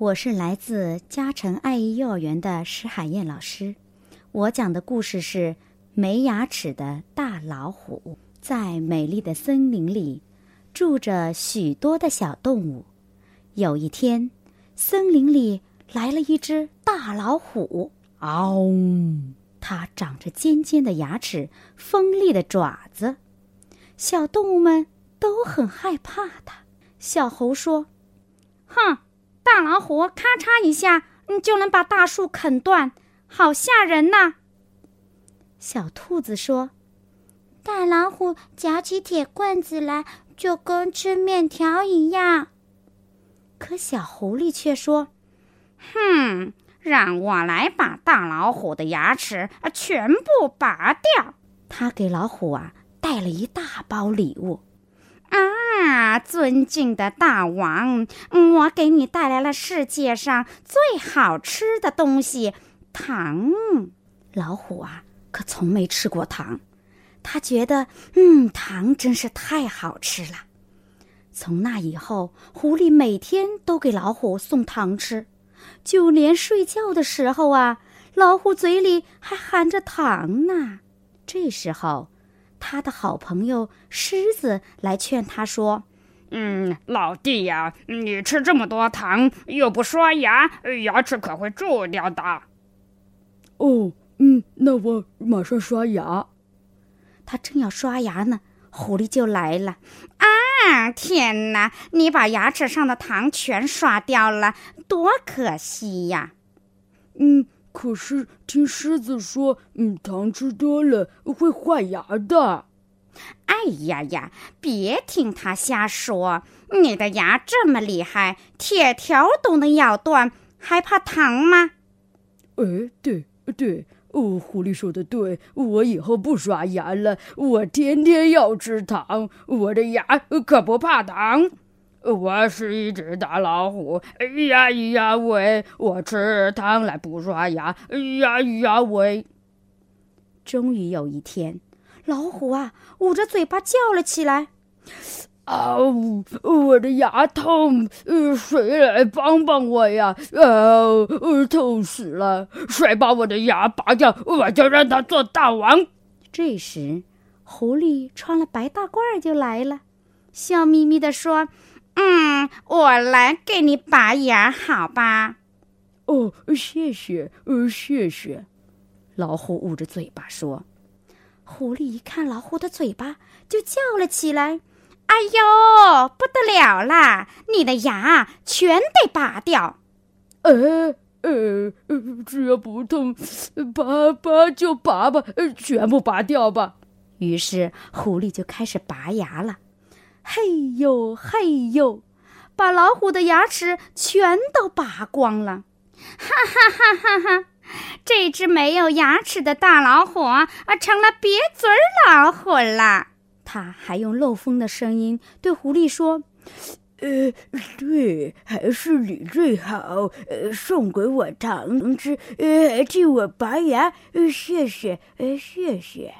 我是来自嘉诚爱意幼儿园的石海燕老师，我讲的故事是《没牙齿的大老虎》。在美丽的森林里，住着许多的小动物。有一天，森林里来了一只大老虎。嗷！它长着尖尖的牙齿，锋利的爪子，小动物们都很害怕它。小猴说：“哼！”大老虎咔嚓一下，你就能把大树啃断，好吓人呐！小兔子说：“大老虎嚼起铁棍子来，就跟吃面条一样。”可小狐狸却说：“哼，让我来把大老虎的牙齿啊全部拔掉。”他给老虎啊带了一大包礼物。啊，尊敬的大王，我给你带来了世界上最好吃的东西——糖。老虎啊，可从没吃过糖，他觉得，嗯，糖真是太好吃了。从那以后，狐狸每天都给老虎送糖吃，就连睡觉的时候啊，老虎嘴里还含着糖呢。这时候。他的好朋友狮子来劝他说：“嗯，老弟呀，你吃这么多糖又不刷牙，牙齿可会蛀掉的。”哦，嗯，那我马上刷牙。他正要刷牙呢，狐狸就来了。啊，天哪！你把牙齿上的糖全刷掉了，多可惜呀！嗯。可是听狮子说，嗯，糖吃多了会坏牙的。哎呀呀，别听他瞎说！你的牙这么厉害，铁条都能咬断，还怕糖吗？哎，对对，哦，狐狸说的对，我以后不刷牙了，我天天要吃糖，我的牙可不怕糖。我是一只大老虎，哎呀咿呀喂，我吃糖来不刷牙，哎呀咿呀喂。终于有一天，老虎啊捂着嘴巴叫了起来：“啊呜，我的牙痛，呃谁来帮帮我呀？啊，痛死了！谁把我的牙拔掉，我就让他做大王。”这时，狐狸穿了白大褂就来了，笑眯眯地说。嗯，我来给你拔牙，好吧？哦，谢谢，呃，谢谢。老虎捂着嘴巴说：“狐狸一看老虎的嘴巴，就叫了起来：‘哎呦，不得了啦！你的牙全得拔掉！’呃呃，只要不痛，拔拔就拔吧，全部拔掉吧。”于是狐狸就开始拔牙了。嘿呦嘿呦，把老虎的牙齿全都拔光了！哈哈哈哈哈！这只没有牙齿的大老虎啊，成了瘪嘴老虎了。他还用漏风的声音对狐狸说：“呃，对，还是你最好，呃，送给我糖吃，呃，替我拔牙，呃谢谢，呃，谢谢。”